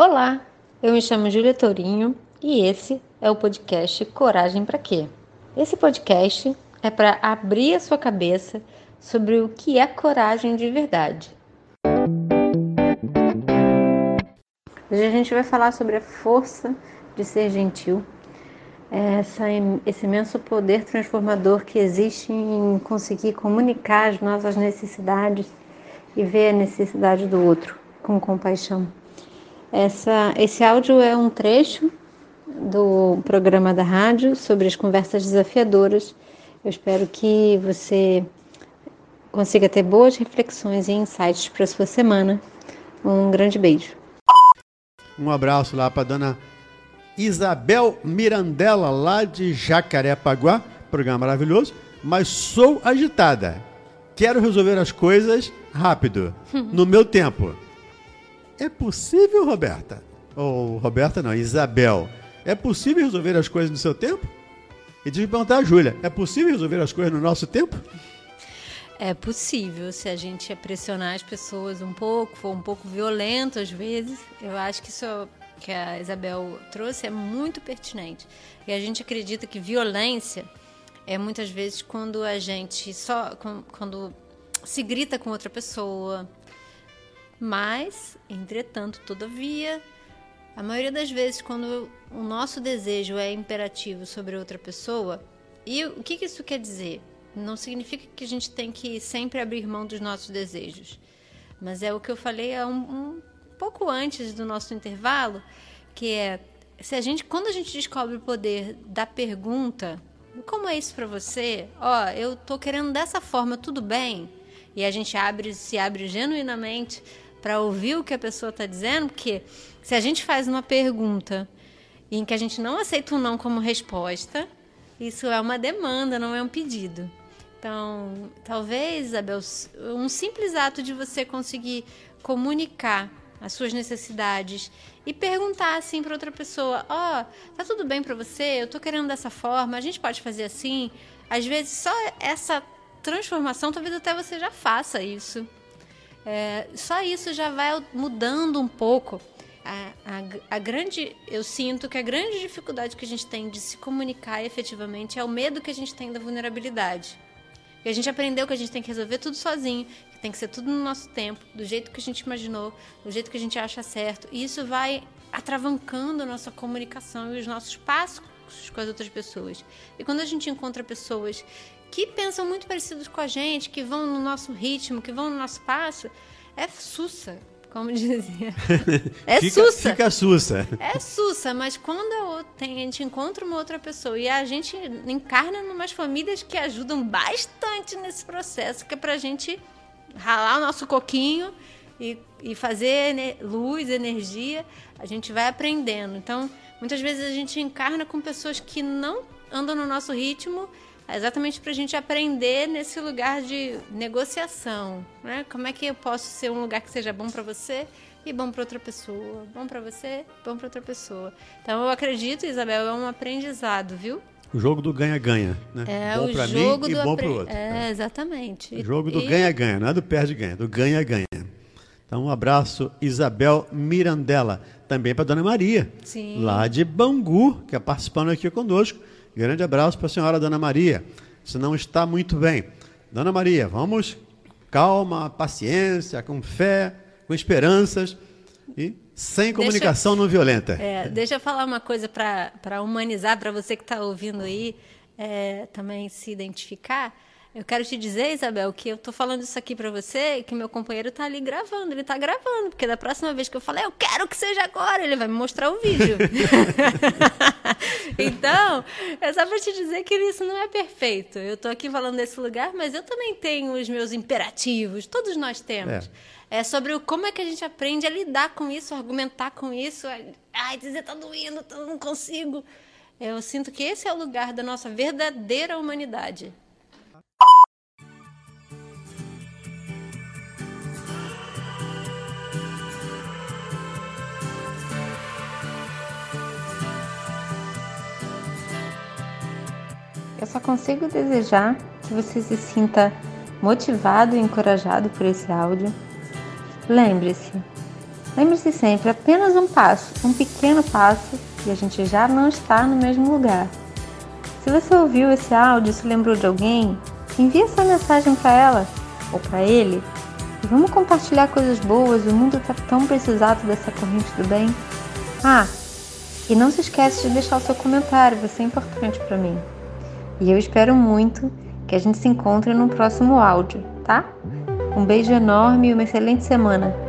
Olá, eu me chamo Júlia Tourinho e esse é o podcast Coragem para Quê? Esse podcast é para abrir a sua cabeça sobre o que é coragem de verdade. Hoje a gente vai falar sobre a força de ser gentil, essa, esse imenso poder transformador que existe em conseguir comunicar as nossas necessidades e ver a necessidade do outro com compaixão. Essa, esse áudio é um trecho do programa da rádio sobre as conversas desafiadoras. Eu espero que você consiga ter boas reflexões e insights para a sua semana. Um grande beijo. Um abraço lá para dona Isabel Mirandela, lá de Jacarepaguá. Programa maravilhoso, mas sou agitada. Quero resolver as coisas rápido, no meu tempo. É possível, Roberta? Ou Roberta não, Isabel. É possível resolver as coisas no seu tempo? E tive que perguntar a Júlia: é possível resolver as coisas no nosso tempo? É possível, se a gente pressionar as pessoas um pouco, for um pouco violento às vezes. Eu acho que isso que a Isabel trouxe é muito pertinente. E a gente acredita que violência é muitas vezes quando a gente só quando se grita com outra pessoa, mas, entretanto, todavia, a maioria das vezes, quando o nosso desejo é imperativo sobre outra pessoa, e o que, isso quer dizer? Não significa que a gente tem que sempre abrir mão dos nossos desejos, mas é o que eu falei há um, um pouco antes do nosso intervalo, que é se a gente, quando a gente descobre o poder da pergunta, como é isso para você? Ó, oh, eu tô querendo dessa forma, tudo bem? E a gente abre, se abre genuinamente para ouvir o que a pessoa está dizendo, porque se a gente faz uma pergunta em que a gente não aceita um não como resposta, isso é uma demanda, não é um pedido. Então, talvez, Isabel, um simples ato de você conseguir comunicar as suas necessidades e perguntar assim para outra pessoa: "Ó, oh, tá tudo bem para você? Eu tô querendo dessa forma, a gente pode fazer assim?" Às vezes só essa transformação, talvez até você já faça isso. É, só isso já vai mudando um pouco. A, a, a, grande, eu sinto que a grande dificuldade que a gente tem de se comunicar efetivamente é o medo que a gente tem da vulnerabilidade. E a gente aprendeu que a gente tem que resolver tudo sozinho, que tem que ser tudo no nosso tempo, do jeito que a gente imaginou, do jeito que a gente acha certo. E isso vai atravancando a nossa comunicação e os nossos passos com as outras pessoas. E quando a gente encontra pessoas que pensam muito parecidos com a gente, que vão no nosso ritmo, que vão no nosso passo, é sussa, como dizia. É fica, sussa. Fica sussa. É sussa, mas quando a gente encontra uma outra pessoa e a gente encarna em umas famílias que ajudam bastante nesse processo, que é pra gente ralar o nosso coquinho e, e fazer luz, energia, a gente vai aprendendo. Então, muitas vezes a gente encarna com pessoas que não andam no nosso ritmo exatamente para a gente aprender nesse lugar de negociação, né? Como é que eu posso ser um lugar que seja bom para você e bom para outra pessoa, bom para você, bom para outra pessoa. Então eu acredito, Isabel, é um aprendizado, viu? O jogo do ganha-ganha, né? É, bom para mim e bom para o outro. É, exatamente. O jogo do ganha-ganha, não é do perde-ganha, do ganha-ganha. Então, um abraço, Isabel Mirandela. Também para Dona Maria, Sim. lá de Bangu, que é participando aqui conosco. Grande abraço para a senhora Dona Maria. Se não está muito bem. Dona Maria, vamos calma, paciência, com fé, com esperanças e sem comunicação deixa, não violenta. É, deixa eu falar uma coisa para humanizar, para você que está ouvindo aí é, também se identificar. Eu quero te dizer, Isabel, que eu tô falando isso aqui para você, que meu companheiro tá ali gravando, ele tá gravando, porque da próxima vez que eu falar, eu quero que seja agora, ele vai me mostrar o vídeo. então, é só para te dizer que isso não é perfeito. Eu tô aqui falando desse lugar, mas eu também tenho os meus imperativos, todos nós temos. É. é sobre o, como é que a gente aprende a lidar com isso, a argumentar com isso. Ai, dizer tá doendo, eu não consigo. Eu sinto que esse é o lugar da nossa verdadeira humanidade. Só consigo desejar que você se sinta motivado e encorajado por esse áudio. Lembre-se, Lembre-se sempre, apenas um passo, um pequeno passo, e a gente já não está no mesmo lugar. Se você ouviu esse áudio e se lembrou de alguém, envie essa mensagem para ela ou para ele e vamos compartilhar coisas boas. O mundo está tão precisado dessa corrente do bem. Ah, e não se esquece de deixar o seu comentário, vai ser importante para mim. E eu espero muito que a gente se encontre no próximo áudio, tá? Um beijo enorme e uma excelente semana.